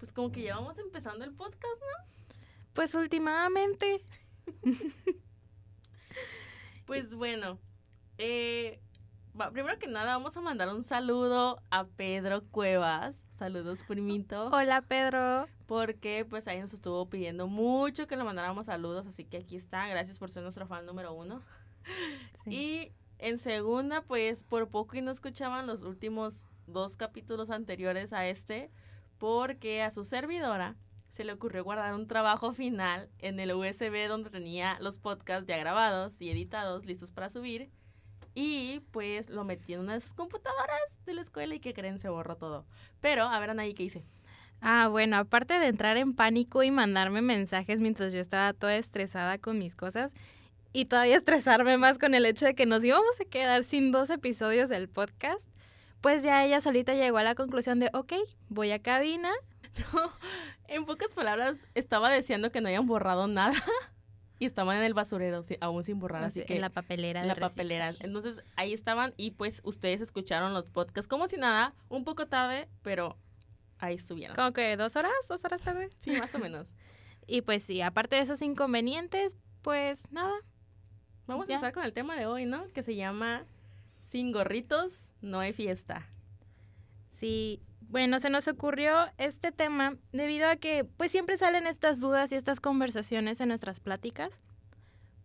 pues como que ya vamos empezando el podcast, ¿no? Pues últimamente. pues bueno, eh, primero que nada vamos a mandar un saludo a Pedro Cuevas. Saludos, primito. Hola, Pedro. Porque pues ahí nos estuvo pidiendo mucho que le mandáramos saludos, así que aquí está. Gracias por ser nuestro fan número uno. Y en segunda, pues por poco y no escuchaban los últimos dos capítulos anteriores a este, porque a su servidora se le ocurrió guardar un trabajo final en el USB donde tenía los podcasts ya grabados y editados, listos para subir. Y pues lo metí en una de sus computadoras de la escuela y que creen se borró todo. Pero, a ver, Anaí, ¿qué hice? Ah, bueno, aparte de entrar en pánico y mandarme mensajes mientras yo estaba toda estresada con mis cosas y todavía estresarme más con el hecho de que nos íbamos a quedar sin dos episodios del podcast, pues ya ella solita llegó a la conclusión de, ok, voy a cabina. No, en pocas palabras, estaba deseando que no hayan borrado nada y estaban en el basurero, aún sin borrar, así que... En la papelera. En la papelera. Entonces, ahí estaban y pues ustedes escucharon los podcasts como si nada, un poco tarde, pero ahí estuvieron. ¿Cómo que dos horas? ¿Dos horas tarde? Sí, más o menos. y pues sí, aparte de esos inconvenientes, pues nada. Vamos a empezar con el tema de hoy, ¿no? Que se llama Sin gorritos no hay fiesta. Sí, bueno, se nos ocurrió este tema debido a que pues siempre salen estas dudas y estas conversaciones en nuestras pláticas,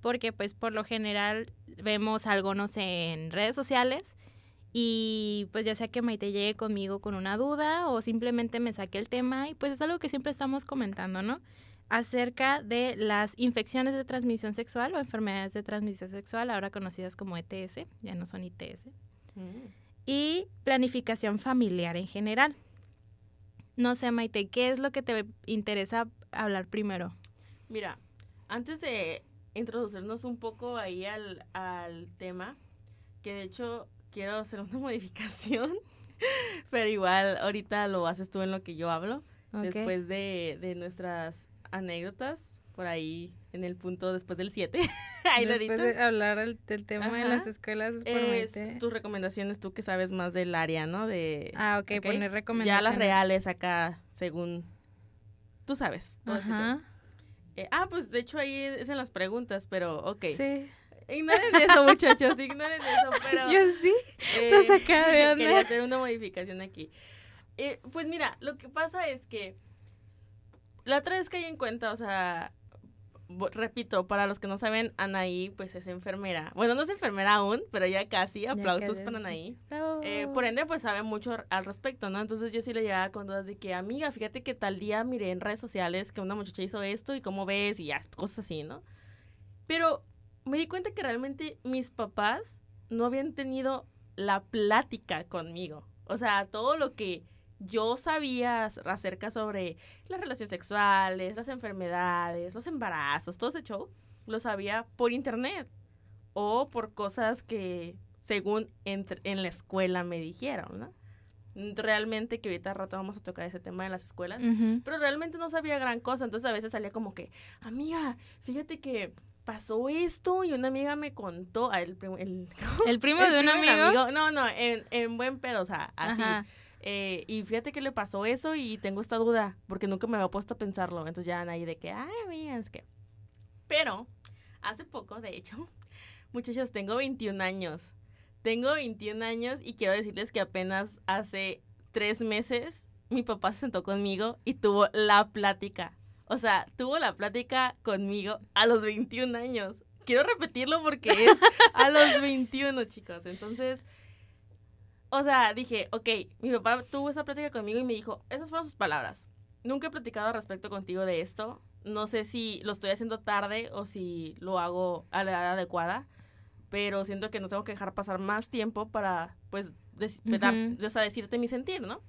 porque pues por lo general vemos algo, no sé, en redes sociales y pues ya sea que Maite llegue conmigo con una duda o simplemente me saque el tema y pues es algo que siempre estamos comentando, ¿no? Acerca de las infecciones de transmisión sexual o enfermedades de transmisión sexual, ahora conocidas como ETS, ya no son ITS. Mm y planificación familiar en general. No sé, Maite, ¿qué es lo que te interesa hablar primero? Mira, antes de introducirnos un poco ahí al, tema, que de hecho quiero hacer una modificación, pero igual ahorita lo haces tú en lo que yo hablo, después de, de nuestras anécdotas por ahí en el punto después del 7. ahí después de hablar del tema de las escuelas por tus recomendaciones, tú que sabes más del área, ¿no? De, ah, ok, poner recomendaciones. Ya las reales acá, según tú sabes. Ajá. Eh, ah, pues de hecho ahí es en las preguntas, pero ok. Sí. Ignoren eso, muchachos, ignoren eso, pero... Yo sí, eh, no acá de onda. Quería hacer una modificación aquí. Eh, pues mira, lo que pasa es que la otra vez que hay en cuenta, o sea, repito, para los que no saben, Anaí pues es enfermera. Bueno, no es enfermera aún, pero ya casi. Aplausos para Anaí. Eh, por ende, pues sabe mucho al respecto, ¿no? Entonces yo sí le llevaba con dudas de que, amiga, fíjate que tal día miré en redes sociales que una muchacha hizo esto y cómo ves y ya, cosas así, ¿no? Pero me di cuenta que realmente mis papás no habían tenido la plática conmigo. O sea, todo lo que yo sabía acerca sobre las relaciones sexuales, las enfermedades, los embarazos, todo ese show, lo sabía por internet o por cosas que según en, la escuela me dijeron, ¿no? Realmente, que ahorita rato vamos a tocar ese tema de las escuelas, pero realmente no sabía gran cosa, entonces a veces salía como que, amiga, fíjate que pasó esto y una amiga me contó, el, el, ¿El primo de un amigo? No, no, en, en buen pedo, o sea, así. Eh, y fíjate que le pasó eso y tengo esta duda, porque nunca me había puesto a pensarlo. Entonces ya ahí de que, ay, amiga, es que... Pero, hace poco, de hecho, muchachos, tengo 21 años. Tengo 21 años y quiero decirles que apenas hace tres meses mi papá se sentó conmigo y tuvo la plática. O sea, tuvo la plática conmigo a los 21 años. Quiero repetirlo porque es a los 21, chicos. Entonces, o sea, dije, ok, mi papá tuvo esa plática conmigo y me dijo, esas fueron sus palabras. Nunca he platicado al respecto contigo de esto. No sé si lo estoy haciendo tarde o si lo hago a la edad adecuada, pero siento que no tengo que dejar pasar más tiempo para, pues, o sea, decirte mi sentir, ¿no?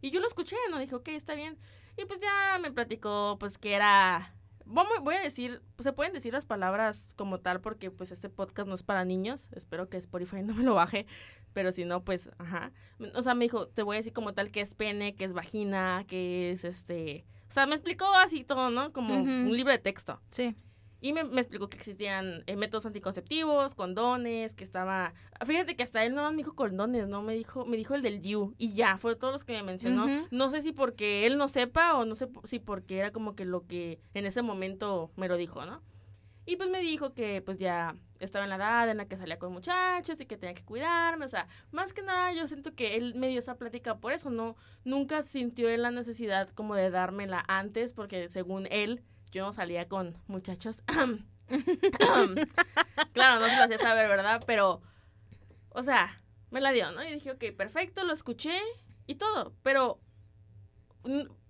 Y yo lo escuché, ¿no? Dijo, ok, está bien. Y pues ya me platicó, pues, que era voy a decir, se pueden decir las palabras como tal porque pues este podcast no es para niños, espero que Spotify no me lo baje, pero si no, pues, ajá. O sea, me dijo, te voy a decir como tal que es pene, que es vagina, que es este... O sea, me explicó así todo, ¿no? Como un libro de texto. Sí. Y me, me explicó que existían eh, métodos anticonceptivos, condones, que estaba... Fíjate que hasta él no me dijo condones, ¿no? Me dijo, me dijo el del DIU. Y ya, fue todos los que me mencionó. Ujú. No sé si porque él no sepa o no sé si porque era como que lo que en ese momento me lo dijo, ¿no? Y pues me dijo que pues ya estaba en la edad en la que salía con muchachos y que tenía que cuidarme. O sea, más que nada yo siento que él me dio esa plática por eso, ¿no? Nunca sintió él la necesidad como de dármela antes porque según él yo no salía con muchachos. claro, no se lo hacía saber, ¿verdad? Pero, o sea, me la dio, ¿no? Y dije, ok, perfecto, lo escuché y todo. Pero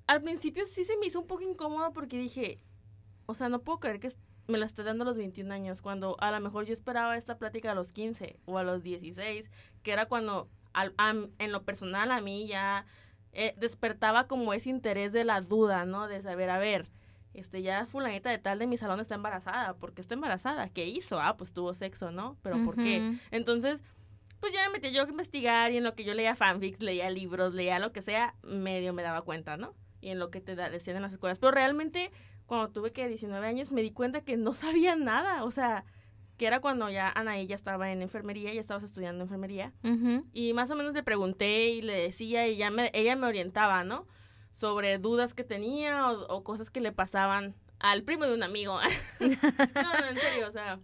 al principio sí se me hizo un poco incómodo porque dije, o sea, no puedo creer que me la esté dando a los 21 años, cuando a lo mejor yo esperaba esta plática a los 15 o a los 16, que era cuando en lo personal a mí ya eh, despertaba como ese interés de la duda, ¿no? De saber, a ver, este, ya fulanita de tal de mi salón está embarazada. ¿Por qué está embarazada? ¿Qué hizo? Ah, pues tuvo sexo, ¿no? Pero ¿por qué? Entonces, pues ya me metí yo a investigar y en lo que yo leía fanfics, leía libros, leía lo que sea, medio me daba cuenta, ¿no? Y en lo que te decían en las escuelas. Pero realmente, cuando tuve que 19 años, me di cuenta que no sabía nada. O sea, que era cuando ya Anaí ya estaba en enfermería, ya estabas estudiando enfermería. Y más o menos le pregunté y le decía y ya me, ella me orientaba, ¿no? Sobre dudas que tenía o, o cosas que le pasaban al primo de un amigo. no, no, en serio, o sea.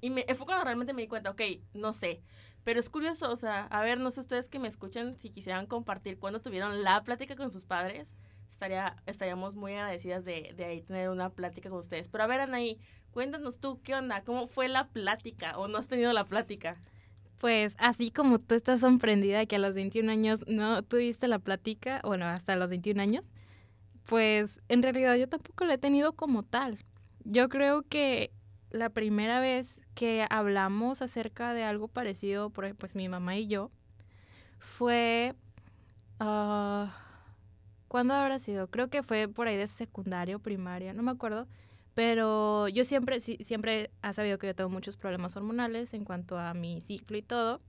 Y me, fue cuando realmente me di cuenta, ok, no sé. Pero es curioso, o sea, a ver, no sé ustedes que me escuchan, si quisieran compartir cuando tuvieron la plática con sus padres, estaría, estaríamos muy agradecidas de, de ahí tener una plática con ustedes. Pero a ver, Anaí, cuéntanos tú, ¿qué onda? ¿Cómo fue la plática o no has tenido la plática? Pues así como tú estás sorprendida de que a los 21 años no tuviste la plática, bueno, hasta los 21 años, pues en realidad yo tampoco la he tenido como tal. Yo creo que la primera vez que hablamos acerca de algo parecido, pues mi mamá y yo, fue... ah, ¿Cuándo habrá sido? Creo que fue por ahí de secundario, primaria, no me acuerdo. Pero yo siempre, sí, siempre ha sabido que yo tengo muchos problemas hormonales en cuanto a mi ciclo y todo.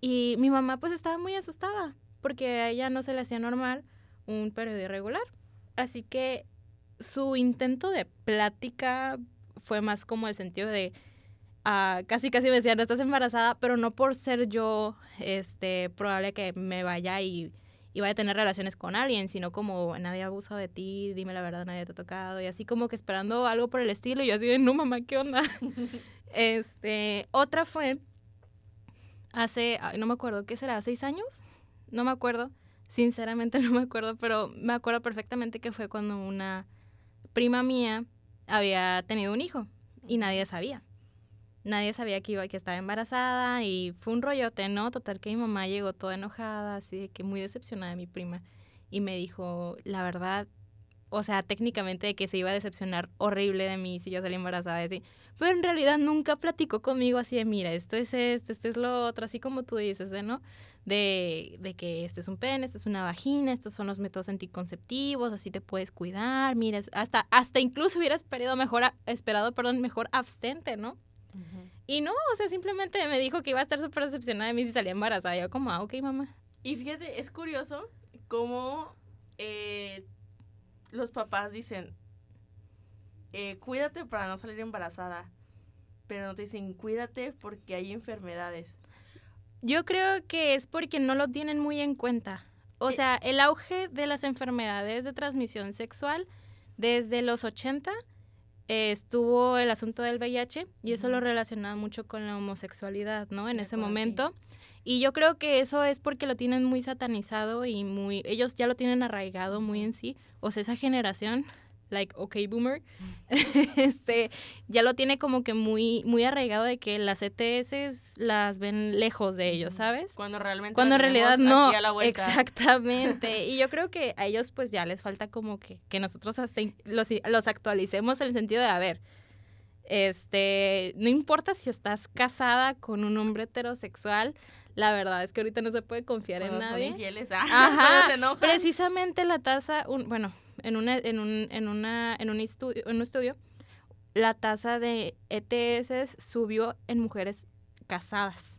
Y mi mamá pues estaba muy asustada porque a ella no se le hacía normal un periodo irregular. Así que su intento de plática fue más como el sentido de ah, casi casi me decían, estás embarazada, pero no por ser yo este probable que me vaya y, y vaya a tener relaciones con alguien, sino como nadie ha abusado de ti, dime la verdad, nadie te ha tocado, y así como que esperando algo por el estilo, y yo así de, no mamá, ¿qué onda? este, otra fue hace, ay, no me acuerdo, ¿qué será? ¿Seis años? No me acuerdo, sinceramente no me acuerdo, pero me acuerdo perfectamente que fue cuando una prima mía había tenido un hijo y nadie sabía. Nadie sabía que iba, que estaba embarazada y fue un rollote, ¿no? Total que mi mamá llegó toda enojada, así de que muy decepcionada de mi prima y me dijo, la verdad, o sea, técnicamente de que se iba a decepcionar horrible de mí si yo salí embarazada así. Pero en realidad nunca platicó conmigo así de, mira, esto es esto, esto es lo otro, así como tú dices, ¿eh, ¿no? De, de que esto es un pene, esto es una vagina, estos son los métodos anticonceptivos, así te puedes cuidar, mira, hasta, hasta incluso hubieras esperado mejor, esperado, perdón, mejor abstente, ¿no? Y no, o sea, simplemente me dijo que iba a estar súper decepcionada de mí si salía embarazada. Yo como, ah, ok, mamá. Y fíjate, es curioso cómo eh, los papás dicen, eh, cuídate para no salir embarazada, pero no te dicen, cuídate porque hay enfermedades. Yo creo que es porque no lo tienen muy en cuenta. O Eh. sea, el auge de las enfermedades de transmisión sexual desde los 80 eh, estuvo el asunto del VIH y eso lo relacionaba mucho con la homosexualidad, ¿no? En De ese acuerdo, sí. momento. Y yo creo que eso es porque lo tienen muy satanizado y muy ellos ya lo tienen arraigado muy en sí, o sea, esa generación like okay boomer este ya lo tiene como que muy muy arraigado de que las ETS las ven lejos de ellos. ¿sabes? Cuando realmente Cuando en realidad no, a la exactamente. Y yo creo que a ellos pues ya les falta como que, que nosotros hasta los, los actualicemos en el sentido de, a ver, este, no importa si estás casada con un hombre heterosexual, la verdad es que ahorita no se puede confiar en Cuando son nadie. infieles, ah, Ajá. Precisamente la tasa, un, bueno, en, una, en, un, en, una, en, un estudio, en un estudio, la tasa de ETS subió en mujeres casadas.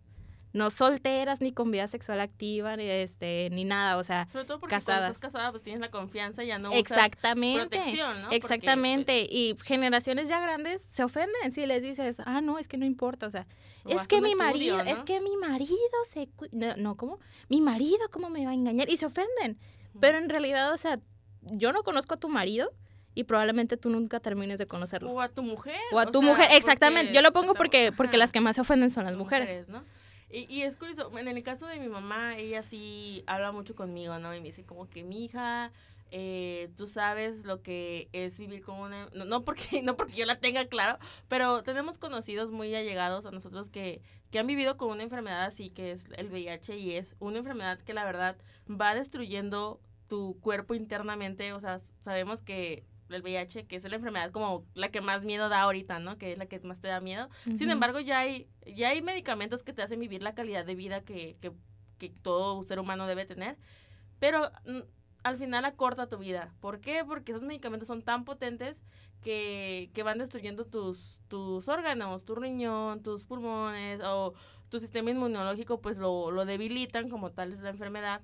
No solteras ni con vida sexual activa, ni, este, ni nada, o sea, Sobre todo porque casadas. cuando estás casada pues tienes la confianza y ya no Exactamente. usas protección, ¿no? Porque, Exactamente. pues, Y generaciones ya grandes se ofenden si les dices, ah, no, es que no importa. O sea, o es que mi estudio, marido, es que mi marido se... cu- No, no, ¿cómo? Mi marido, ¿cómo me va a engañar? Y se ofenden. Pero en realidad, o sea, yo no conozco a tu marido y probablemente tú nunca termines de conocerlo. O a tu mujer. O a tu sea, mujer, exactamente. Yo lo pongo estamos- porque, porque las que más se ofenden son las mujeres. mujeres, ¿no? Y, y es curioso, en el caso de mi mamá, ella sí habla mucho conmigo, ¿no? Y me dice como que mi hija, eh, tú sabes lo que es vivir con una... No, no porque, no porque yo la tenga claro, pero tenemos conocidos muy allegados a nosotros que, que han vivido con una enfermedad así, que es el VIH, y es una enfermedad que la verdad va destruyendo tu cuerpo internamente, o sea, sabemos que el VIH, que es la enfermedad como la que más miedo da ahorita, ¿no? Que es la que más te da miedo. Sin embargo, ya hay, ya hay medicamentos que te hacen vivir la calidad de vida que, que, que todo ser humano debe tener. Pero mm, al final acorta tu vida. ¿Por qué? Porque esos medicamentos son tan potentes que, que van destruyendo tus, tus órganos, tu riñón, tus pulmones o tu sistema inmunológico, pues lo, lo debilitan como tal es la enfermedad.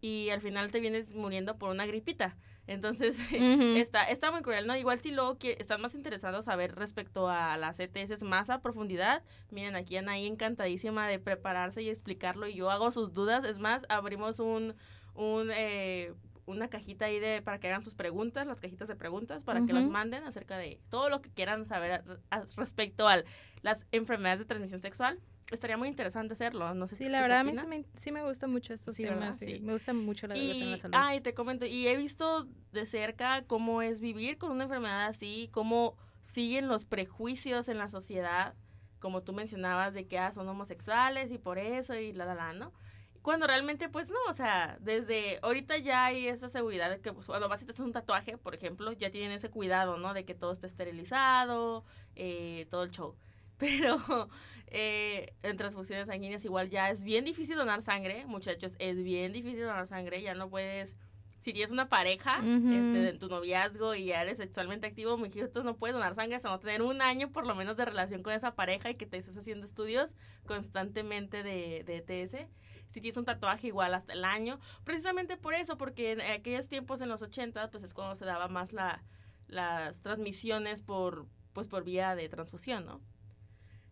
Y al final te vienes muriendo por una gripita. Entonces, está, está muy cruel, ¿no? Igual si luego que están más interesados a ver respecto a las ETS más a profundidad, miren, aquí Anaí encantadísima de prepararse y explicarlo y yo hago sus dudas. Es más, abrimos un, un eh, una cajita ahí de para que hagan sus preguntas, las cajitas de preguntas, para que las manden acerca de todo lo que quieran saber a- a- respecto a las enfermedades de transmisión sexual. Estaría muy interesante hacerlo, no sé Sí, la verdad, a mí sí me, sí me gustan mucho estos Sí, temas. sí. Me gusta mucho la educación en Y, la salud. ay, te comento, y he visto de cerca cómo es vivir con una enfermedad así, cómo siguen los prejuicios en la sociedad, como tú mencionabas, de que ah, son homosexuales y por eso y la, la, la, ¿no? Cuando realmente, pues no, o sea, desde ahorita ya hay esa seguridad de que pues, cuando vas y te haces un tatuaje, por ejemplo, ya tienen ese cuidado, ¿no? De que todo esté esterilizado, eh, todo el show. Pero eh, en transfusiones sanguíneas igual ya es bien difícil donar sangre, muchachos, es bien difícil donar sangre, ya no puedes, si tienes una pareja, este, en tu noviazgo y ya eres sexualmente activo, mijitos, no puedes donar sangre hasta no tener un año por lo menos de relación con esa pareja y que te estés haciendo estudios constantemente de, de ETS. Si tienes un tatuaje igual hasta el año, precisamente por eso, porque en aquellos tiempos en los 80, pues es cuando se daba más la, las transmisiones por, pues por vía de transfusión, ¿no?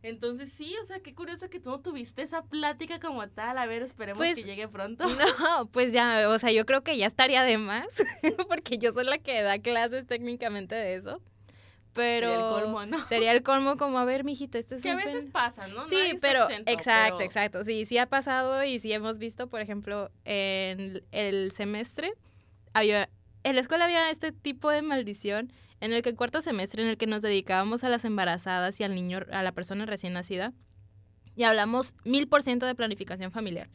Entonces sí, o sea, qué curioso que tú no tuviste esa plática como tal. A ver, esperemos Pues, que llegue pronto. No, pues ya, o sea, yo creo que ya estaría de más, porque yo soy la que da clases técnicamente de eso. Pero Sería el colmo, ¿no? sería el colmo como, a ver, mijita, este es Que a veces pen- pasa, ¿no? Sí, Nadie pero exento, exacto, pero- exacto. Sí, sí ha pasado y sí hemos visto, por ejemplo, en el semestre, había, en la escuela había este tipo de maldición en el que el cuarto semestre en el que nos dedicábamos a las embarazadas y al niño, a la persona recién nacida, y hablamos mil por ciento de planificación familiar.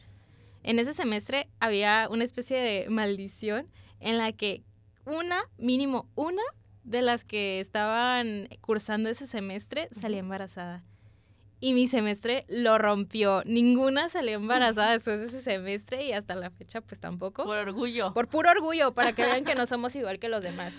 En ese semestre había una especie de maldición en la que una, mínimo una, de las que estaban cursando ese semestre salía embarazada. Y mi semestre lo rompió. Ninguna salió embarazada después de ese semestre y hasta la fecha pues tampoco. Por orgullo. Por puro orgullo, para que vean que no somos igual que los demás.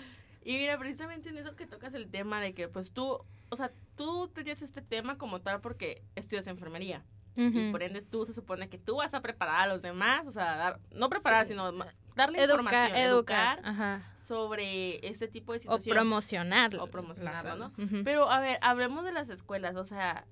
Y mira, precisamente en eso que tocas el tema de que, pues tú, o sea, tú tenías este tema como tal porque estudias enfermería. Y por ende tú se supone que tú vas a preparar a los demás, o sea, dar, no preparar, Sí. sino darle información, educar, educar sobre este tipo de O situación. promocionarlo. O promocionarlo, ¿no? Pero a ver, hablemos de las escuelas, o sea,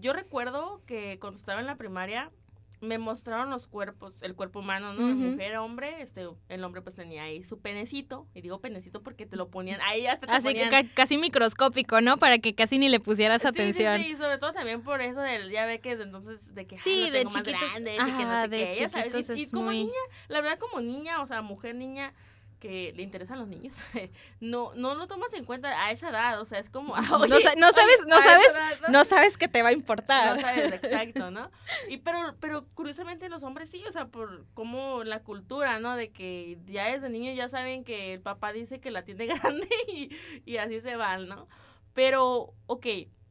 yo recuerdo que cuando estaba en la primaria me mostraron los cuerpos, el cuerpo humano, ¿no? Mujer, hombre, este, el hombre pues tenía ahí su penecito, y digo penecito porque te lo ponían, ahí hasta te Así que ponían... ca- casi microscópico, ¿no? Para que casi ni le pusieras Sí, atención. Sí, sí, sobre todo también por eso del, ya ve que desde entonces, de que ay, Sí, lo de tengo más chiquitos, grandes y que no ajá, sé de qué, ya sabes, chiquitos y, como muy- niña, la verdad como niña, o sea, mujer, niña, que le interesan los niños, no, no lo tomas en cuenta a esa edad, o sea, es como, ah, No oye, sa- no sabes- no sabes- edad, ¿no? No sabes que te va a importar. No sabes, exacto, ¿no? Y pero, pero curiosamente los hombres sí, o sea, por como la cultura, ¿no? De que ya desde niños ya saben que el papá dice que la tiene grande y, y así se van, ¿no? Pero, ok,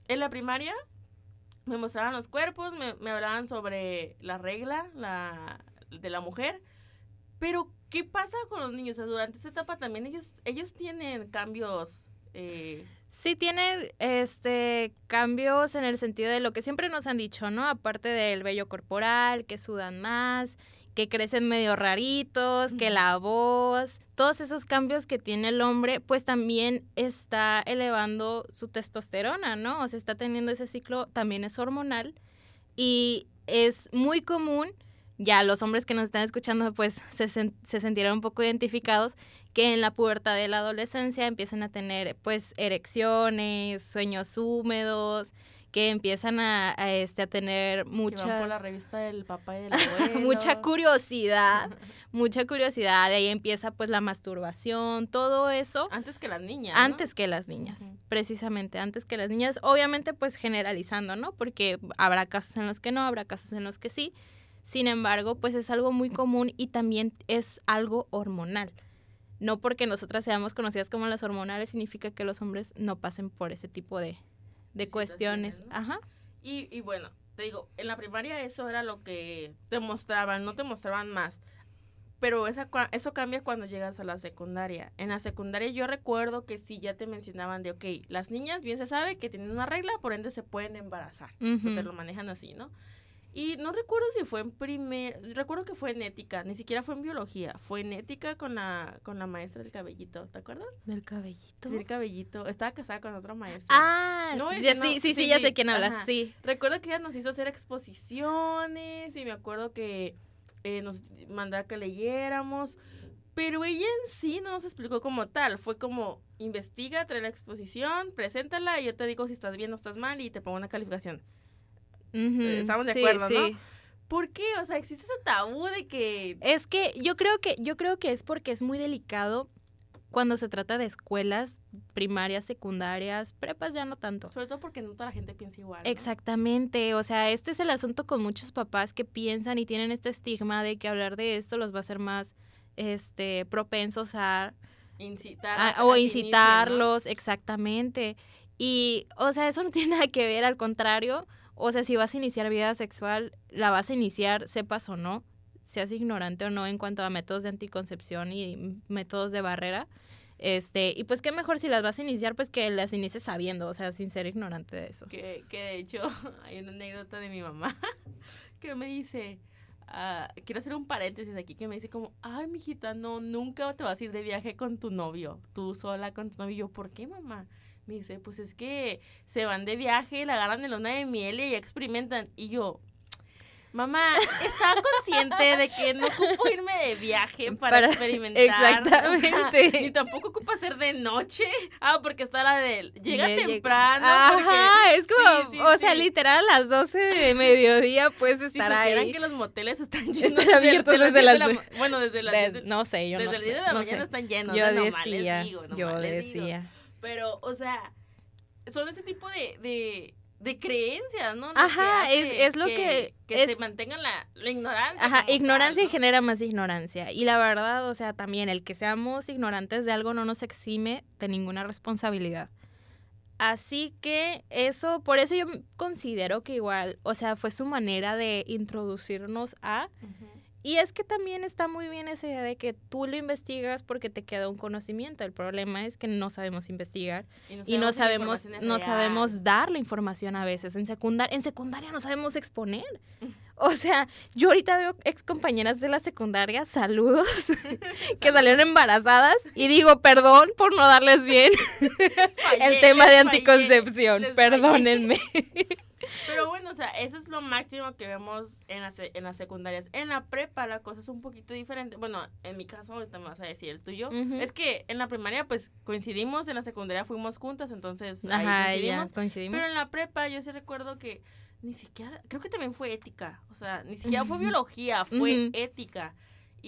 en la primaria me mostraban los cuerpos, me, me hablaban sobre la regla la, de la mujer, pero ¿qué pasa con los niños? O sea, durante esa etapa también ellos, ellos tienen cambios Eh, Sí tiene este cambios en el sentido de lo que siempre nos han dicho, ¿no? Aparte del vello corporal, que sudan más, que crecen medio raritos, que la voz, todos esos cambios que tiene el hombre, pues también está elevando su testosterona, ¿no? O sea, está teniendo ese ciclo, también es hormonal y es muy común ya los hombres que nos están escuchando pues se, se sentirán un poco identificados que en la pubertad de la adolescencia empiezan a tener pues erecciones, sueños húmedos, que empiezan a, este, a tener mucha... la revista del papá y del abuelo. mucha curiosidad, mucha curiosidad. De ahí empieza pues la masturbación, todo eso. Antes que las niñas. Antes que las niñas, precisamente, antes que las niñas. Obviamente pues generalizando, ¿no? Porque habrá casos en los que no, habrá casos en los que sí. Sin embargo, pues es algo muy común y también es algo hormonal. No porque nosotras seamos conocidas como las hormonales significa que los hombres no pasen por ese tipo de, de cuestiones. Ajá. Y, y bueno, te digo, en la primaria eso era lo que te mostraban, no te mostraban más. Pero esa, eso cambia cuando llegas a la secundaria. En la secundaria yo recuerdo que sí ya te mencionaban de, ok, las niñas bien se sabe que tienen una regla, por ende se pueden embarazar. Eso te lo manejan así, ¿no? Y no recuerdo si fue en primer, recuerdo que fue en ética, ni siquiera fue en biología, fue en ética con la, con la maestra del cabellito, ¿te acuerdas? ¿Del cabellito? Del cabellito, estaba casada con otra maestra. Ah, no, sí, sí, sí, ya sé quién hablas, sí. Recuerdo que ella nos hizo hacer exposiciones y me acuerdo que eh, nos mandaba que leyéramos, pero ella en sí no nos explicó como tal, fue como investiga, trae la exposición, preséntala y yo te digo si estás bien o estás mal y te pongo una calificación. Estamos de acuerdo, ¿no? ¿Por qué? O sea, existe ese tabú de que es que yo creo que yo creo que es porque es muy delicado cuando se trata de escuelas primarias, secundarias, prepas ya no tanto. Sobre todo porque no toda la gente piensa igual. Exactamente, o sea, este es el asunto con muchos papás que piensan y tienen este estigma de que hablar de esto los va a hacer más este propensos a incitar o incitarlos, exactamente. Y o sea, eso no tiene nada que ver, al contrario, o sea, si vas a iniciar vida sexual, la vas a iniciar, sepas o no, seas ignorante o no en cuanto a métodos de anticoncepción y métodos de barrera. Este, y pues qué mejor si las vas a iniciar, pues que las inicies sabiendo, o sea, sin ser ignorante de eso. Que, que de hecho, hay una anécdota de mi mamá que me dice, uh, quiero hacer un paréntesis aquí, que me dice como, ay, mijita, no, nunca te vas a ir de viaje con tu novio, tú sola con tu novio. yo, ¿por qué, mamá? Me dice, pues es que se van de viaje, la agarran de luna de miel y experimentan. Y yo, mamá, estaba consciente de que no ocupo irme de viaje para, experimentar. Exactamente. ni tampoco ocupa ser de noche. Ah, porque está la de llega temprano. Ajá, es como, o sea, literal a las 12 de mediodía puedes estar si ahí. que los moteles están llenos. Están abiertos desde, las... bueno, desde las... no sé, yo desde no el 10 de la mañana están llenos. Yo decía, yo decía. Pero, o sea, son ese tipo de, de, creencias, ¿no? Ajá, es, es, lo que... Que se mantenga la, la ignorancia. Ajá, ignorancia genera más ignorancia. Y la verdad, o sea, también el que seamos ignorantes de algo no nos exime de ninguna responsabilidad. Así que eso, por eso yo considero que igual, o sea, fue su manera de introducirnos a... Y es que también está muy bien esa idea de que tú lo investigas porque te queda un conocimiento. El problema es que no sabemos investigar y no sabemos, no sabemos, dar la información a veces. En secundaria, en secundaria no sabemos exponer. O sea, yo ahorita veo ex compañeras de la secundaria, saludos, que salieron embarazadas y digo, perdón por no darles bien el tema de anticoncepción, perdónenme. Pero bueno, o sea, eso es lo máximo que vemos en las, en las secundarias. En la prepa la cosa es un poquito diferente. Bueno, en mi caso, ahorita me vas a decir el tuyo. Es que en la primaria, pues, coincidimos, en la secundaria fuimos juntas, entonces ahí coincidimos. Pero en la prepa yo sí recuerdo que ni siquiera, creo que también fue ética. O sea, ni siquiera fue biología, fue ética.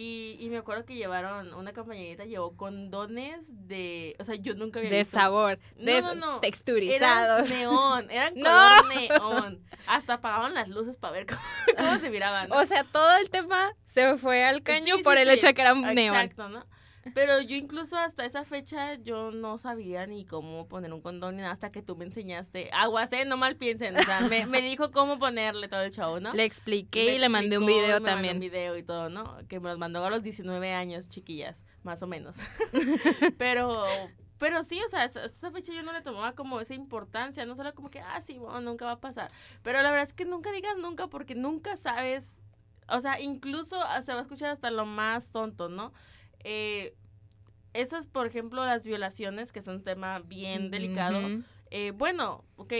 Y, y, me acuerdo que llevaron, una compañerita llevó condones de, o sea, yo nunca había de sabor, de no, no, texturizados. Eran neón, eran color neón. Hasta apagaban las luces para ver cómo, se miraban. O sea, todo el tema se fue al caño por el hecho de que eran neón. Exacto, ¿no? Pero yo incluso hasta esa fecha yo no sabía ni cómo poner un condón ni nada hasta que tú me enseñaste. Aguas, ¿eh? No mal piensen. O sea, me, me dijo cómo ponerle todo el show, ¿no? Le expliqué y le mandé un video también. un video y todo, ¿no? Que me los mandó a los 19 años, chiquillas, más o menos. Pero pero sí, o sea, hasta esa fecha yo no le tomaba como esa importancia, no solo como que, ah, sí, bueno, nunca va a pasar. Pero la verdad es que nunca digas nunca porque nunca sabes, o sea, incluso se va a escuchar hasta lo más tonto, ¿no? Eh, esas, por ejemplo, las violaciones, que es un tema bien delicado. eh, bueno, ok,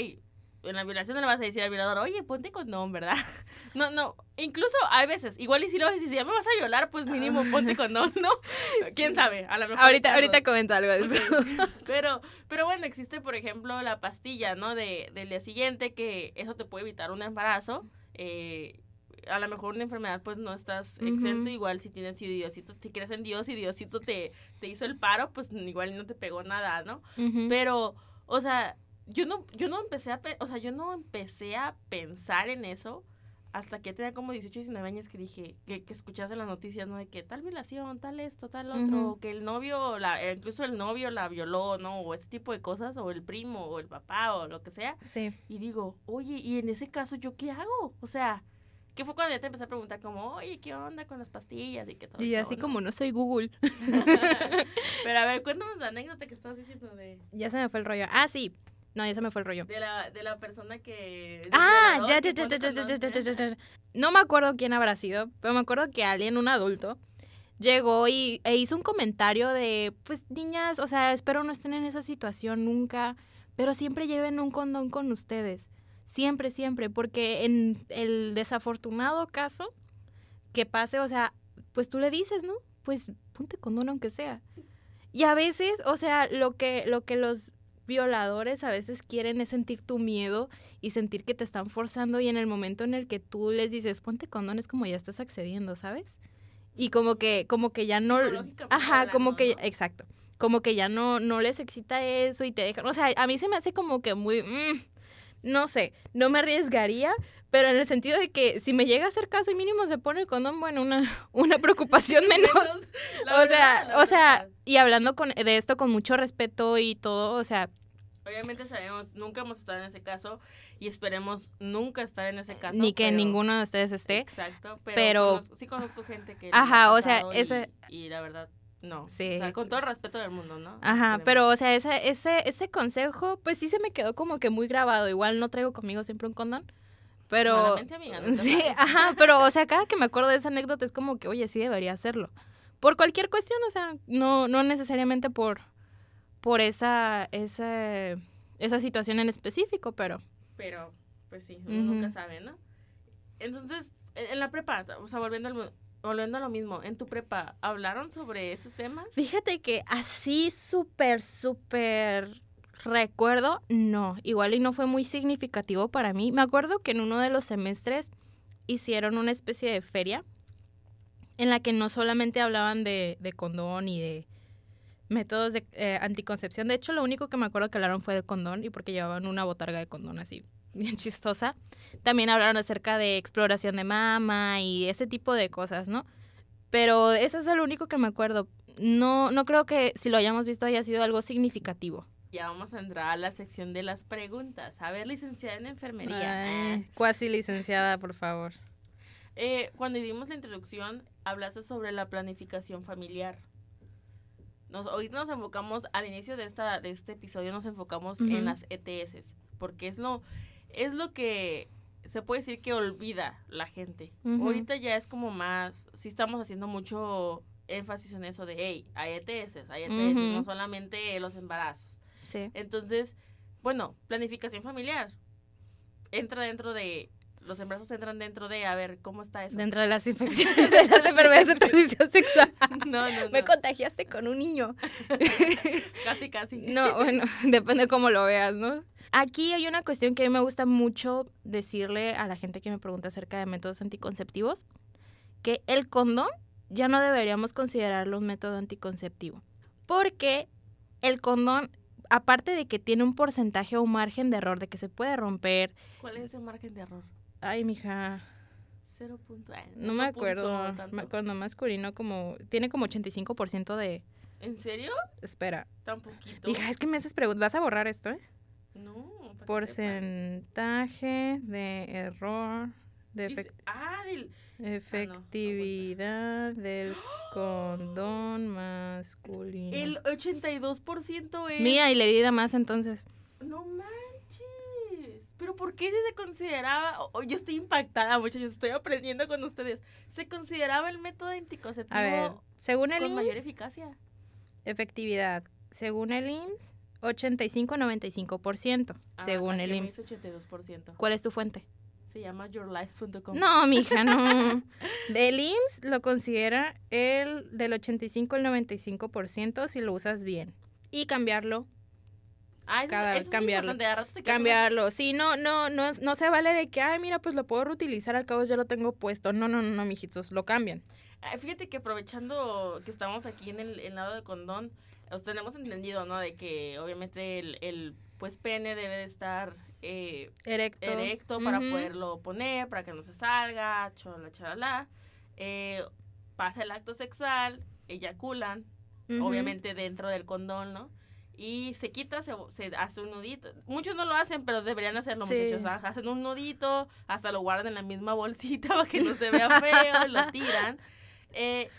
en la violación no le vas a decir al violador, oye, ponte condón, ¿verdad? No, no, incluso hay veces, igual y si lo vas a decir, si ya me vas a violar, pues mínimo ponte condón, ¿no? ¿Quién sabe? A lo mejor. Ahorita, ahorita comenta algo de eso. Pero, pero bueno, existe, por ejemplo, la pastilla, ¿no? De, del día siguiente, que eso te puede evitar un embarazo. Eh, a lo mejor una enfermedad pues no estás exento, igual si tienes si Diosito, si crees en Dios y Diosito te, te hizo el paro, pues igual no te pegó nada, ¿no? Pero, o sea, yo no, yo no empecé a, o sea, yo no empecé a pensar en eso hasta que tenía como 18, 19 años que dije, que, que escuchaste las noticias, ¿no? De que tal violación, tal esto, tal otro, que el novio, la, eh, incluso el novio la violó, ¿no? O ese tipo de cosas, o el primo, o el papá, o lo que sea. Sí. Y digo, oye, ¿y en ese caso yo qué hago? O sea, que fue cuando ya te empecé a preguntar como, oye, ¿qué onda con las pastillas? Y, que todo y así como no soy Google. Pero a ver, cuéntanos la anécdota que estabas diciendo de... Ya se me fue el rollo. Ah, sí, no, ya se me fue el rollo. De la, de la persona que... Ah, ya, ya, ya, ya, ya, ya, ya, ya, ya, No me acuerdo quién habrá sido, pero me acuerdo que alguien, un adulto, llegó y, e hizo un comentario de, pues, niñas, o sea, espero no estén en esa situación nunca, pero siempre lleven un condón con ustedes. Siempre, siempre, porque en el desafortunado caso que pase, o sea, pues tú le dices, ¿no? Pues ponte condón aunque sea. Y a veces, o sea, lo que, lo que los violadores a veces quieren es sentir tu miedo y sentir que te están forzando y en el momento en el que tú les dices ponte condón es como ya estás accediendo, ¿sabes? Y como que como que ya no ajá, como que exacto, como que ya no no les excita eso y te dejan, o sea, a mí se me hace como que muy mm, no sé, no me arriesgaría, pero en el sentido de que si me llega a hacer caso y mínimo se pone el condón, bueno, una, una preocupación menos. o sea, o sea, y hablando con, de esto con mucho respeto y todo, o sea, Obviamente sabemos, nunca hemos estado en ese caso y esperemos nunca estar en ese caso. Ni que ninguno de ustedes esté. Exacto, pero, sí conozco gente que... Ajá, o sea, ese... Y, la verdad, no. Sí. O sea, con todo el respeto del mundo, ¿no? Ajá, pero o sea, ese, ese, ese consejo, pues sí se me quedó como que muy grabado. Igual no traigo conmigo siempre un condón. Pero... Amiga, sí, ajá, pero o sea, cada que me acuerdo de esa anécdota es como que, oye, sí debería hacerlo. Por cualquier cuestión, o sea, no, no necesariamente por por esa, esa, esa situación en específico, pero... Pero, pues sí, uno nunca sabe, ¿no? Entonces, en la prepa, o sea, volviendo al, volviendo a lo mismo, en tu prepa, ¿hablaron sobre estos temas? Fíjate que así súper, súper recuerdo, no, igual y no fue muy significativo para mí. Me acuerdo que en uno de los semestres hicieron una especie de feria en la que no solamente hablaban de, de condón y de métodos de eh, anticoncepción. De hecho, lo único que me acuerdo que hablaron fue de condón y porque llevaban una botarga de condón así, bien chistosa. También hablaron acerca de exploración de mama y ese tipo de cosas, ¿no? Pero eso es lo único que me acuerdo. No, no creo que si lo hayamos visto haya sido algo significativo. Ya vamos a entrar a la sección de las preguntas. A ver, licenciada en enfermería. Eh. Cuasi licenciada, por favor. Eh, cuando dimos la introducción, hablaste sobre la planificación familiar nos, ahorita nos enfocamos, al inicio de, esta, de este episodio, nos enfocamos en las ETS, porque es lo, es lo que se puede decir que olvida la gente. Ahorita ya es como más, sí estamos haciendo mucho énfasis en eso de, hey, hay ETS, hay ETS, no solamente los embarazos. Sí. Entonces, bueno, planificación familiar entra dentro de los embarazos entran dentro de, a ver, ¿cómo está eso? Dentro de las infecciones, de las enfermedades de transmisión sexual. No, no, no. Me contagiaste con un niño. casi, casi. No, bueno, depende de cómo lo veas, ¿no? Aquí hay una cuestión que a mí me gusta mucho decirle a la gente que me pregunta acerca de métodos anticonceptivos, que el condón ya no deberíamos considerarlo un método anticonceptivo, porque el condón aparte de que tiene un porcentaje o un margen de error de que se puede romper. ¿Cuál es ese margen de error? Ay, mija. Cero punto. no me acuerdo. Cuando masculino como... Tiene como 85% de... ¿En serio? Espera. Tan poquito. Hija, es que me haces preguntas. ¿Vas a borrar esto, eh? No. Porcentaje de error De Dice- ah, del... efectividad del condón masculino. El 82% es... Mira, y le di más entonces. No. Pero ¿por qué si se consideraba? o- o yo estoy impactada, muchachos, estoy aprendiendo con ustedes. Se consideraba el método anticonceptivo A ver, según el con mayor eficacia. efectividad. Según el IMSS, 85-95%. Ah, según el IMSS. dice 82%. ¿Cuál es tu fuente? Se llama yourlife.com. No, mija, no. Del IMSS lo considera el del 85 al 95% si lo usas bien. Y cambiarlo, Ah, eso, cada eso es muy cambiarlo. cambiarlo. Sí, no, no, no, no se vale de que, ay, mira, pues lo puedo reutilizar, al cabo ya lo tengo puesto. No, no, no, no, mijitos, lo cambian. Ah, Fíjate que aprovechando que estamos aquí en el, en lado de condón, os tenemos entendido, ¿no? De que obviamente el, el pues pene debe de estar eh, Erecto. erecto para poderlo poner, para que no se salga, chalala, chalala. Eh, pasa el acto sexual, eyaculan, obviamente dentro del condón, ¿no? Y se quita, se, se hace un nudito. Muchos no lo hacen, pero deberían hacerlo, Sí. muchachos. ¿ah? Hacen un nudito, hasta lo guardan en la misma bolsita para que no se vea feo, y lo tiran. Eh,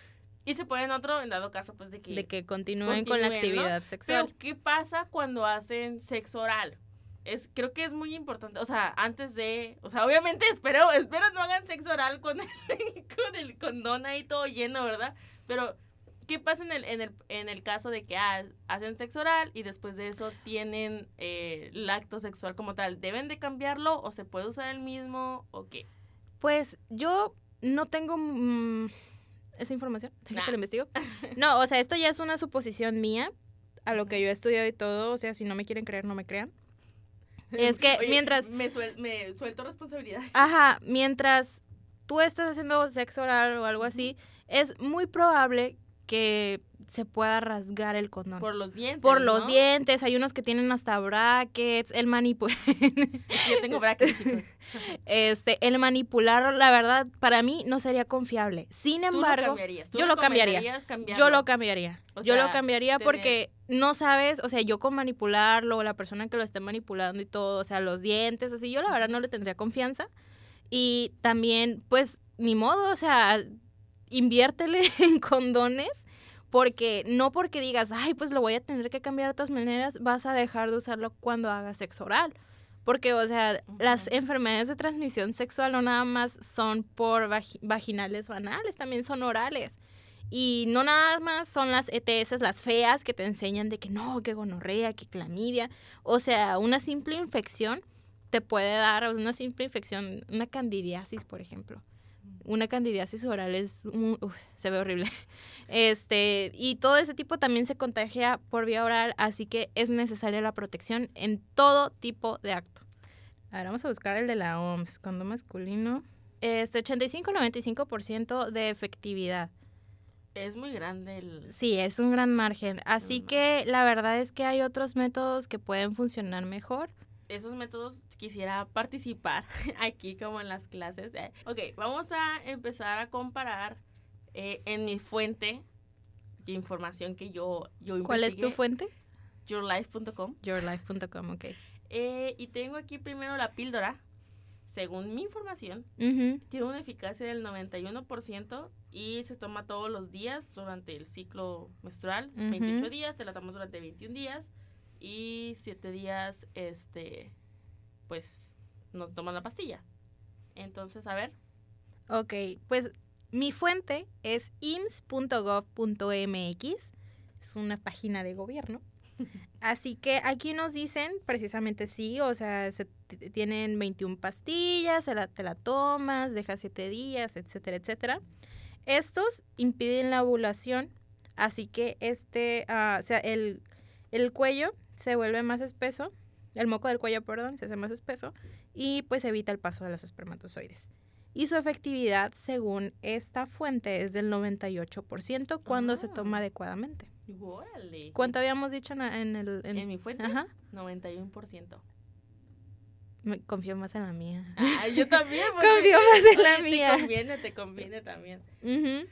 y se ponen otro, en dado caso, pues de que... De que continúen, con la actividad sexual. Pero, ¿qué pasa cuando hacen sexo oral? Es, creo que es muy importante, o sea, antes de, o sea, obviamente espero, espero no hagan sexo oral con el, con el condón ahí todo lleno, ¿verdad? Pero, ¿qué pasa en el, en el, en el caso de que ah, hacen sexo oral y después de eso tienen eh, el acto sexual como tal? ¿Deben de cambiarlo o se puede usar el mismo o qué? Pues yo no tengo mm, esa información, Nah. que lo investigo. No, o sea, esto ya es una suposición mía, a lo que yo he estudiado y todo, o sea, si no me quieren creer, no me crean. Es que Oye, mientras- Me, suel- me suelto responsabilidad. Ajá, mientras tú estás haciendo sexo oral o algo así, es muy probable que se pueda rasgar el condón. Por los dientes, Por los ¿no? dientes, hay unos que tienen hasta brackets, el manipu Es que yo tengo brackets, chicos. este, el manipular, la verdad, para mí no sería confiable. Sin Tú lo embargo, cambiarías, tú yo lo cambiaría. yo lo cambiaría. O yo lo sea, cambiaría tener- porque no sabes, o sea, yo con manipularlo, o la persona que lo esté manipulando y todo, o sea, los dientes, así, yo la verdad no le tendría confianza. Y también, pues, ni modo, o sea, inviértele en condones. Porque no porque digas, ay, pues lo voy a tener que cambiar de todas maneras, vas a dejar de usarlo cuando hagas sexo oral. Porque, o sea, las enfermedades de transmisión sexual no nada más son por vagi- vaginales o anales, también son orales. Y no nada más son las ETS, las feas, que te enseñan de que no, que gonorrea, que clamidia. O sea, una simple infección te puede dar, una simple infección, una candidiasis, por ejemplo. Una candidiasis oral es, un- uf, se ve horrible. Este, y todo ese tipo también se contagia por vía oral, así que es necesaria la protección en todo tipo de acto. Ahora vamos a buscar el de la OMS, condón masculino. Este, 85-95% de efectividad. Es muy grande el... Sí, es un gran margen. Así Gran que la verdad es que hay otros métodos que pueden funcionar mejor. Esos métodos quisiera participar aquí como en las clases. eh. Ok, vamos a empezar a comparar eh, en mi fuente de información que yo, yo ¿Cuál es tu fuente? Yourlife.com. Yourlife.com, ok. Eh, y tengo aquí primero la píldora. Según mi información, tiene una eficacia del 91% y se toma todos los días durante el ciclo menstrual. Ujú. 28 días, te la tomas durante 21 días y 7 días, este, pues, no tomas la pastilla. Entonces, a ver, Ok, pues mi fuente es ims.gov.mx, es una página de gobierno. Así que aquí nos dicen precisamente sí, o sea, se tienen 21 pastillas, se la, te la tomas, dejas 7 días, etcétera, etcétera. Estos impiden la ovulación, así que este, ah, o sea, el, el cuello se vuelve más espeso, el moco del cuello, perdón, se hace más espeso y pues evita el paso de los espermatozoides. Y su efectividad, según esta fuente, es del 98% cuando se Ah. toma adecuadamente. ¿Cuánto habíamos dicho en, en el...? en- En mi fuente, Ajá. 91%. Me confío más en la mía. Ay, yo también. Confío más en la Oye, mía. Te conviene, te conviene también. Ujú.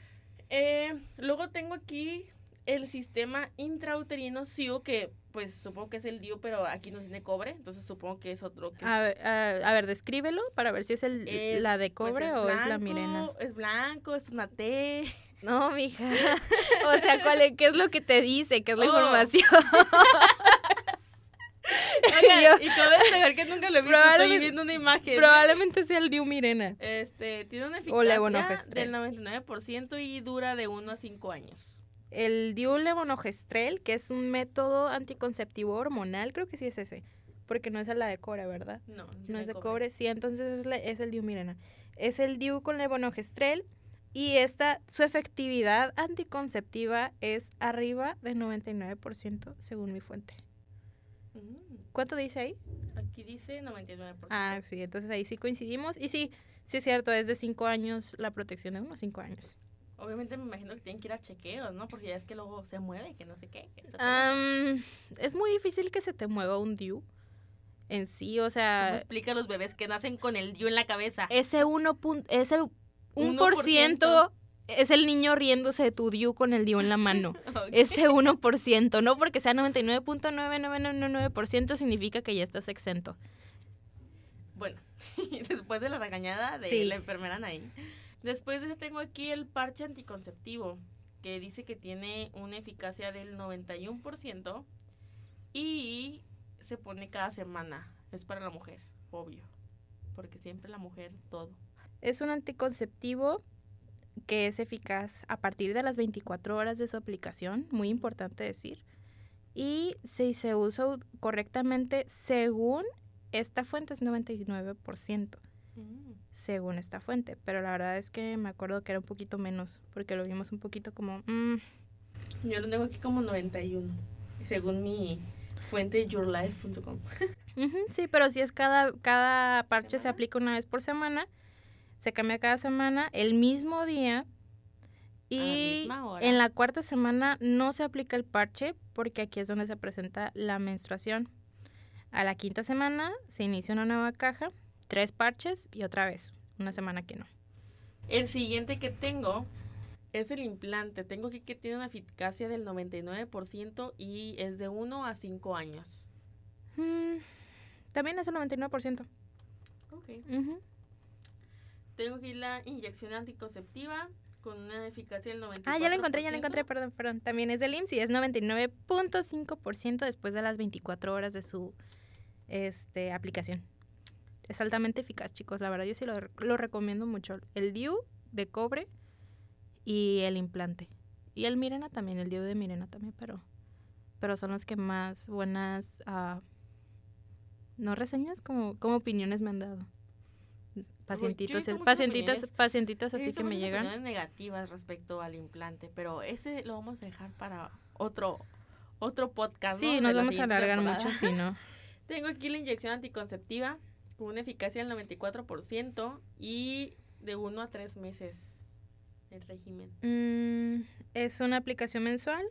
Eh, luego tengo aquí el sistema intrauterino SIU, que pues supongo que es el DIU, pero aquí no tiene cobre, entonces supongo que es otro. Que a, ver, a, ver, descríbelo para ver si es el, la de pues, cobre o es la Mirena. Es blanco, es una T. No, mija. o sea, ¿cuál ¿qué es lo que te dice? ¿Qué es la oh. información? y cabe que nunca lo he visto, estoy viendo una imagen. Probablemente sea el Diu Mirena. Este, tiene una eficacia del 99% y dura de 1 a 5 años. El Diu levonorgestrel, que es un método anticonceptivo hormonal, creo que sí es ese. Porque no es la de cobre, ¿verdad? No, no es de cobre. Sí, entonces es, es el Diu Mirena. Es el Diu con levonorgestrel y esta, su efectividad anticonceptiva es arriba del 99% según mi fuente. Mm. ¿Cuánto dice ahí? Aquí dice 99%. Ah, sí, entonces ahí sí coincidimos. Y sí, sí es cierto, es de 5 años la protección de unos 5 años. Obviamente me imagino que tienen que ir a chequeos, ¿no? Porque ya es que luego se mueve, que no sé qué. es muy difícil que se te mueva un DIU en sí, o sea... ¿Cómo explica a los bebés que nacen con el DIU en la cabeza? Ese 1%, ese 1%, es el niño riéndose de tu DIU con el DIU en la mano. Ese 1%, no porque sea 99.9999% significa que ya estás exento. Bueno, después de la regañada de la enfermera ahí. Después de tengo aquí el parche anticonceptivo, que dice que tiene una eficacia del 91% y se pone cada semana. Es para la mujer, obvio, porque siempre la mujer todo. Es un anticonceptivo que es eficaz a partir de las 24 horas de su aplicación, muy importante decir. Y si se usa correctamente según esta fuente es 99%, mm. Según esta fuente. Pero la verdad es que me acuerdo que era un poquito menos, porque lo vimos un poquito como... Mm. Yo lo tengo aquí como 91, según mi fuente yourlife.com. sí, pero si es cada, cada parche se aplica una vez por semana, se cambia cada semana, el mismo día. Y en la cuarta semana no se aplica el parche porque aquí es donde se presenta la menstruación. A la quinta semana se inicia una nueva caja, tres parches y otra vez, una semana que no. El siguiente que tengo es el implante. Tengo aquí que tiene una eficacia del 99% y es de 1 a 5 años. Mm, también es el 99%. Ok. Tengo aquí la inyección anticonceptiva con una eficacia del 90%. Ah, ya lo encontré, ya lo encontré, perdón, perdón. También es del IMSS y es 99.5% después de las 24 horas de su este, aplicación. Es altamente eficaz, chicos. La verdad, yo sí lo, lo recomiendo mucho. El DIU de cobre y el implante. Y el Mirena también, el DIU de Mirena también, pero, pero son los que más buenas, uh, no reseñas, como, como opiniones me han dado pacientitos, pacientitas, pacientitas así que me llegan. negativas respecto al implante, pero ese lo vamos a dejar para otro otro podcast. Sí, nos vamos a alargar mucho si no. Tengo aquí la inyección anticonceptiva con una eficacia del 94% y de 1 a 3 meses el régimen. Mm, es una aplicación mensual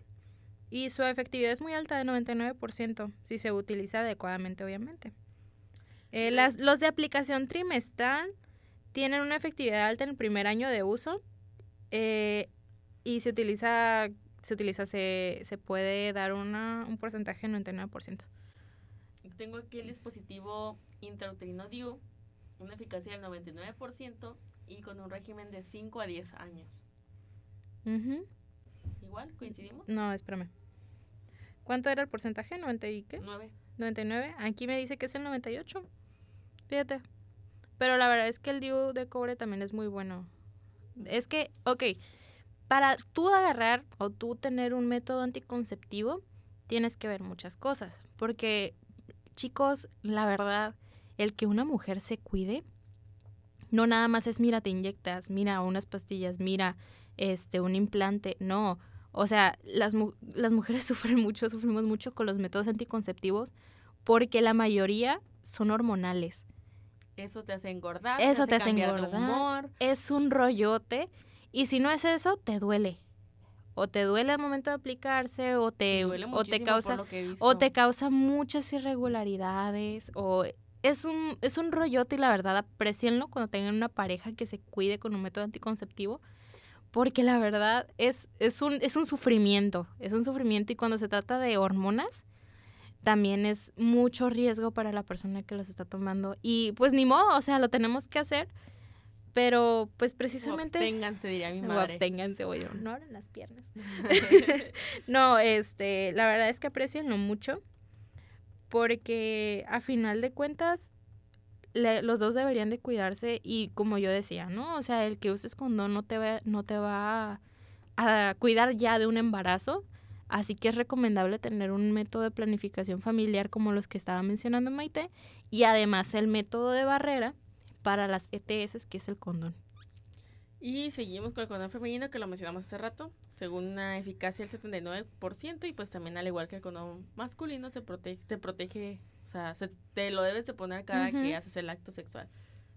y su efectividad es muy alta de 99% si se utiliza adecuadamente, obviamente. Eh, las, los de aplicación trimestral tienen una efectividad alta en el primer año de uso eh, y se utiliza, se, utiliza se, se puede dar una, un porcentaje del 99%. Tengo aquí el dispositivo intrauterino DIU, una eficacia del 99% y con un régimen de 5 a 10 años. ¿Igual? ¿Coincidimos? No, espérame. ¿Cuánto era el porcentaje? ¿90 y qué? 9. 99. Aquí me dice que es el 98. Fíjate. Pero la verdad es que el DIU de cobre también es muy bueno. Es que, ok, para tú agarrar o tú tener un método anticonceptivo, tienes que ver muchas cosas. Porque, chicos, la verdad, el que una mujer se cuide, no nada más es, mira, te inyectas, mira, unas pastillas, mira, este, un implante, no. O sea, las, las mujeres sufren mucho, sufrimos mucho con los métodos anticonceptivos porque la mayoría son hormonales. Eso te hace engordar. Eso te hace, engordar. Es un rollote. Y si no es eso, te duele. O te duele al momento de aplicarse, o te, o te causa, o te causa muchas irregularidades, o es un, es un rollote y la verdad aprecienlo cuando tengan una pareja que se cuide con un método anticonceptivo, porque la verdad es, es, un, es un sufrimiento, es un sufrimiento y cuando se trata de hormonas, también es mucho riesgo para la persona que los está tomando. Y pues ni modo, o sea, lo tenemos que hacer. Pero pues precisamente... absténganse, diría mi madre. O absténganse, oye, no abran las piernas. no, este, la verdad es que aprecienlo mucho porque a final de cuentas los dos deberían de cuidarse y como yo decía, ¿no? O sea, el que uses condón no te va, no te va a, a cuidar ya de un embarazo, así que es recomendable tener un método de planificación familiar como los que estaba mencionando Maite y además el método de barrera para las ETS que es el condón. Y seguimos con el condón femenino que lo mencionamos hace rato, según una eficacia del 79% y pues también al igual que el condón masculino se protege, te protege, o sea, se, te lo debes de poner cada que haces el acto sexual.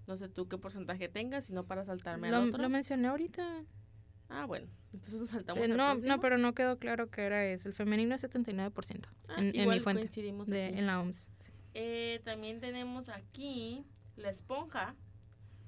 No sé tú qué porcentaje tengas, sino para saltarme lo, al otro. Lo mencioné ahorita. Ah, bueno, entonces saltamos eh, No, no, pero no quedó claro que era eso. El femenino es 79% ah, en, en, mi fuente, de, en la OMS. Eh, también tenemos aquí la esponja,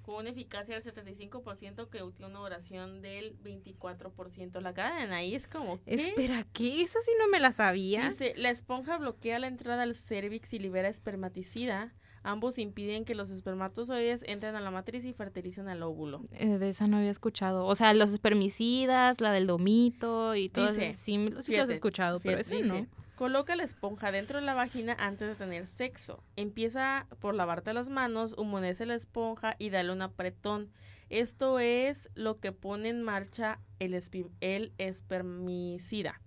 con una eficacia del 75% que tiene una duración del 24%. La cadena ahí es como ¿qué? Espera, ¿qué? Eso sí no me la sabía. Dice, la esponja bloquea la entrada al cervix y libera espermaticida. Ambos impiden que los espermatozoides entren a la matriz y fertilicen al óvulo. Eh, de esa no había escuchado. O sea, los espermicidas, la del domito y todo eso. Sí, sí los he escuchado, pero eso no. Coloca la esponja dentro de la vagina antes de tener sexo. Empieza por lavarte las manos, humedece la esponja y dale un apretón. Esto es lo que pone en marcha el, el espermicida.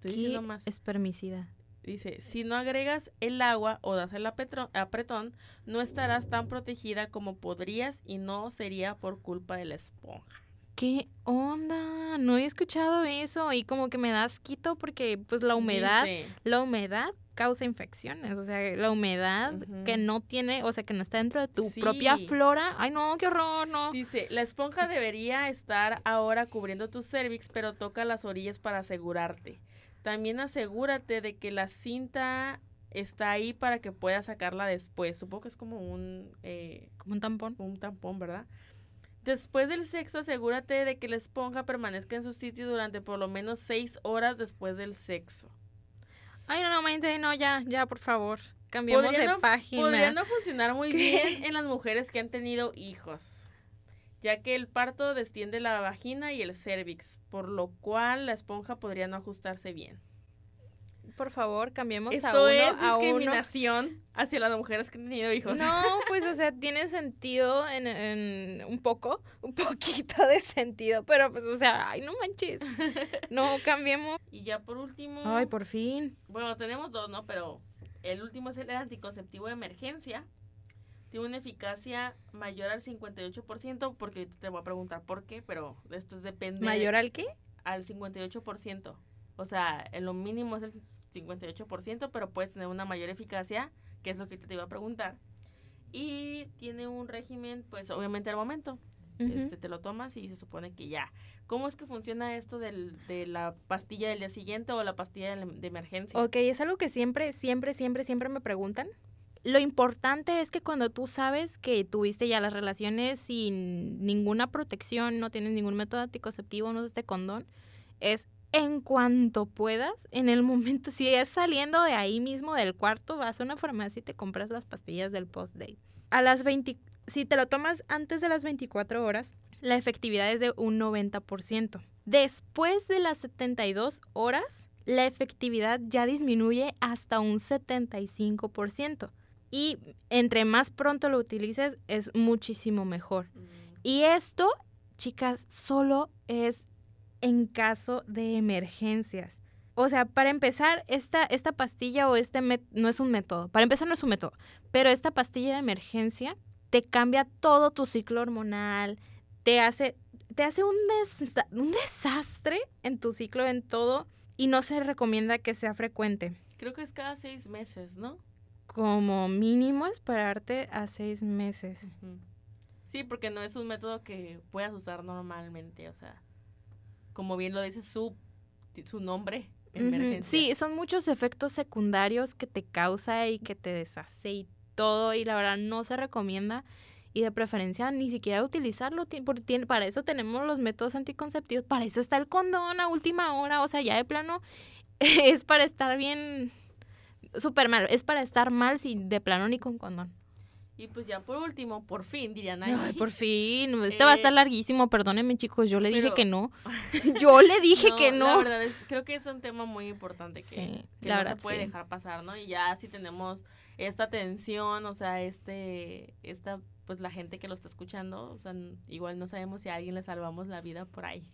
¿Qué espermicida? Dice, si no agregas el agua o das el apretón, no estarás tan protegida como podrías y no sería por culpa de la esponja. ¿Qué onda? No he escuchado eso y como que me das quito porque pues la humedad, la humedad causa infecciones, o sea, la humedad que no tiene, o sea, que no está dentro de tu propia flora. Ay, no, qué horror, no. Dice, la esponja debería estar ahora cubriendo tu cervix, pero toca las orillas para asegurarte. También asegúrate de que la cinta está ahí para que puedas sacarla después. Supongo que es como un... Eh, como un tampón. Un tampón, ¿verdad? Después del sexo, asegúrate de que la esponja permanezca en su sitio durante por lo menos seis horas después del sexo. Ay, no, no, mente, no, ya, ya, por favor. Cambiemos de página. Podría no funcionar muy bien en las mujeres que han tenido hijos, ya que el parto desciende la vagina y el cervix, por lo cual la esponja podría no ajustarse bien por favor, cambiemos Esto a uno es discriminación hacia las mujeres que han tenido hijos. No, pues, o sea, tiene sentido en, un poco, un poquito de sentido, pero pues, o sea, ay, no manches. No, cambiemos. Y ya por último. Ay, por fin. Bueno, tenemos dos, ¿no? Pero el último es el anticonceptivo de emergencia. Tiene una eficacia mayor al 58%, porque te voy a preguntar por qué, pero esto depende. ¿Mayor al qué? Al 58%. O sea, en lo mínimo es el 58%, pero puedes tener una mayor eficacia, que es lo que te iba a preguntar. Y tiene un régimen, pues obviamente al momento. este, te lo tomas y se supone que ya. ¿Cómo es que funciona esto del, de la pastilla del día siguiente o la pastilla de, emergencia? Ok, es algo que siempre, siempre, siempre, siempre me preguntan. Lo importante es que cuando tú sabes que tuviste ya las relaciones sin ninguna protección, no tienes ningún método anticonceptivo, no usas este condón, es en cuanto puedas, en el momento, si es saliendo de ahí mismo del cuarto, vas a una farmacia y te compras las pastillas del post-day. A las 20, si te lo tomas antes de las 24 horas, la efectividad es de un 90%. Después de las 72 horas, la efectividad ya disminuye hasta un 75%. Y entre más pronto lo utilices, es muchísimo mejor. Mm. Y esto, chicas, solo es en caso de emergencias. O sea, para empezar, esta, esta pastilla o este no es un método. Para empezar, no es un método. Pero esta pastilla de emergencia te cambia todo tu ciclo hormonal, te hace, te hace un, un desastre en tu ciclo, en todo, y no se recomienda que sea frecuente. Creo que es cada seis meses, ¿no? Como mínimo esperarte a seis meses. Sí, porque no es un método que puedas usar normalmente, o sea como bien lo dice su, su nombre. Sí, son muchos efectos secundarios que te causa y que te deshace y todo, y la verdad no se recomienda. y de preferencia ni siquiera utilizarlo, porque para eso tenemos los métodos anticonceptivos, para eso está el condón a última hora, o sea, ya de plano es para estar bien, súper mal, es para estar mal sin de plano ni con condón. Y pues ya por último, por fin, dirían ahí. Ay, por fin. Este va a estar eh, larguísimo, perdónenme chicos, yo le dije que no. yo le dije que no. La verdad es, creo que es un tema muy importante que, no se puede dejar pasar, ¿no? Y ya si tenemos esta tensión, o sea, este, esta, pues la gente que lo está escuchando, o sea, igual no sabemos si a alguien le salvamos la vida por ahí.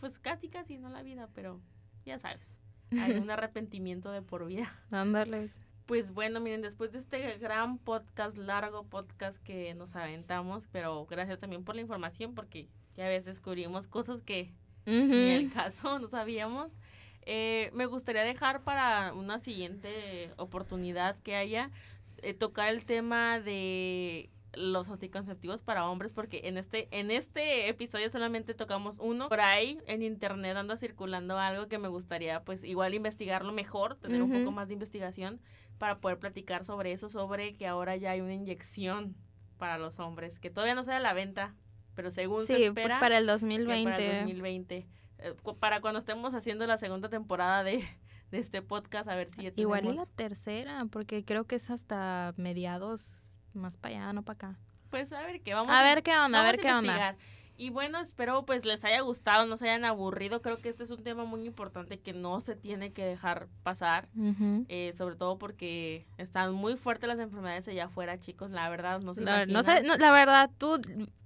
pues casi, casi no la vida, pero ya sabes, hay un arrepentimiento de por vida. Ándale. Pues bueno, miren, después de este gran podcast, largo podcast que nos aventamos, pero gracias también por la información, porque ya a veces descubrimos cosas que ni el caso no sabíamos. Eh, me gustaría dejar para una siguiente oportunidad que haya eh, tocar el tema de los anticonceptivos para hombres porque en este en este episodio solamente tocamos uno. Por ahí en internet anda circulando algo que me gustaría pues igual investigarlo mejor tener un poco más de investigación para poder platicar sobre eso, sobre que ahora ya hay una inyección para los hombres, que todavía no sale a la venta, pero según se espera para el 2020. Para el 2020. Eh, para cuando estemos haciendo la segunda temporada de, este podcast, a ver si ya tenemos... Igual la tercera, porque creo que es hasta mediados, más para allá, no para acá. Pues a ver qué vamos a ver qué onda, a ver qué onda. Y bueno, espero pues les haya gustado, no se hayan aburrido. Creo que este es un tema muy importante que no se tiene que dejar pasar. eh, sobre todo porque están muy fuertes las enfermedades allá afuera, chicos. La verdad, no se la, no sé, la verdad, tú,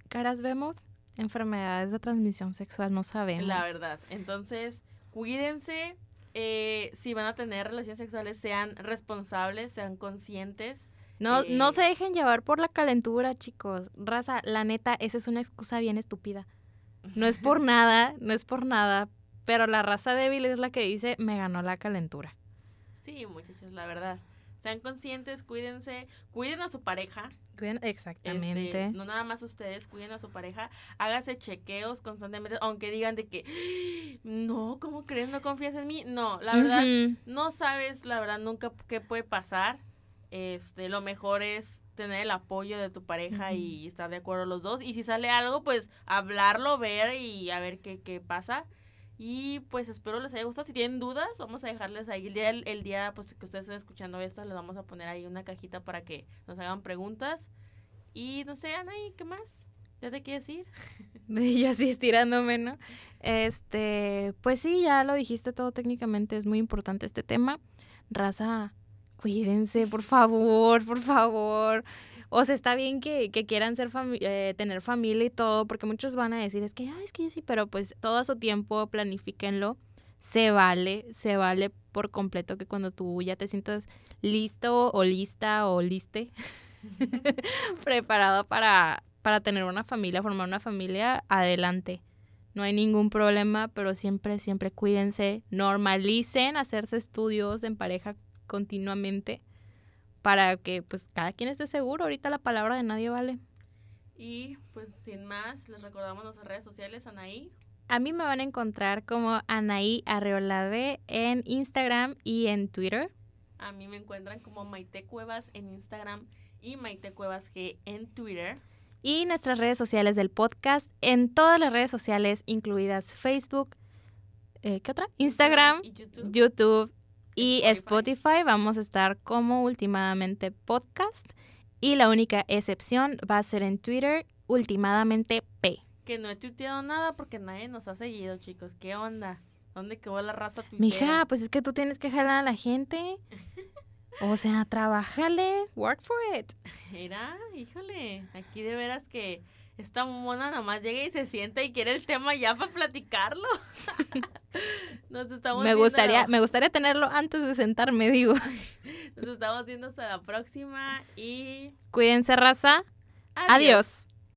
caras vemos enfermedades de transmisión sexual, no sabemos. La verdad. Entonces, cuídense. Eh, si van a tener relaciones sexuales, sean responsables, sean conscientes. No, no se dejen llevar por la calentura, chicos. Raza, la neta, esa es una excusa bien estúpida. No es por nada, no es por nada, pero la raza débil es la que dice, me ganó la calentura. Sí, muchachos, la verdad. Sean conscientes, cuídense, cuiden a su pareja. Cuiden, exactamente. Este, no nada más ustedes, cuiden a su pareja. Hágase chequeos constantemente, aunque digan de que, no, ¿cómo crees? ¿No confías en mí? No, la verdad, no sabes, la verdad, nunca qué puede pasar este, lo mejor es tener el apoyo de tu pareja y estar de acuerdo los dos. Y si sale algo, pues hablarlo, ver y a ver qué, qué pasa. Y pues espero les haya gustado. Si tienen dudas, vamos a dejarles ahí el día, el, día pues, que ustedes estén escuchando esto, les vamos a poner ahí una cajita para que nos hagan preguntas. Y no sé, Anaí, ¿qué más? ¿Ya te quieres ir? Yo así estirándome, ¿no? Este, pues sí, ya lo dijiste todo técnicamente, es muy importante este tema. Raza, cuídense, por favor, por favor. O sea, está bien que, quieran ser eh, tener familia y todo, porque muchos van a decir, es que, ay, es que sí, pero pues todo su tiempo, planifíquenlo. Se vale, se vale por completo que cuando tú ya te sientas listo o lista o liste, preparado para, para tener una familia, formar una familia, adelante. No hay ningún problema, pero siempre, siempre cuídense, normalicen hacerse estudios en pareja continuamente para que pues cada quien esté seguro. Ahorita la palabra de nadie vale. Y pues sin más, les recordamos nuestras redes sociales, Anaí. A mí me van a encontrar como Anaí Arreolade en Instagram y en Twitter. A mí me encuentran como Maite Cuevas en Instagram y Maite Cuevas G en Twitter. Y nuestras redes sociales del podcast en todas las redes sociales, incluidas Facebook, eh, ¿qué otra? Instagram, YouTube, YouTube y Spotify. vamos a estar como últimamente podcast y la única excepción va a ser en Twitter últimamente P. Que no he tuiteado nada porque nadie nos ha seguido, chicos. ¿Qué onda? ¿Dónde quedó la raza tuitera? Mija, pues es que tú tienes que jalar a la gente. O sea, trabájale, work for it. Mira, híjole, aquí de veras que esta mona nada más llega y se sienta y quiere el tema ya para platicarlo. Nos estamos me gustaría, me gustaría tenerlo antes de sentarme, digo. Nos estamos viendo hasta la próxima y cuídense, raza. Adiós.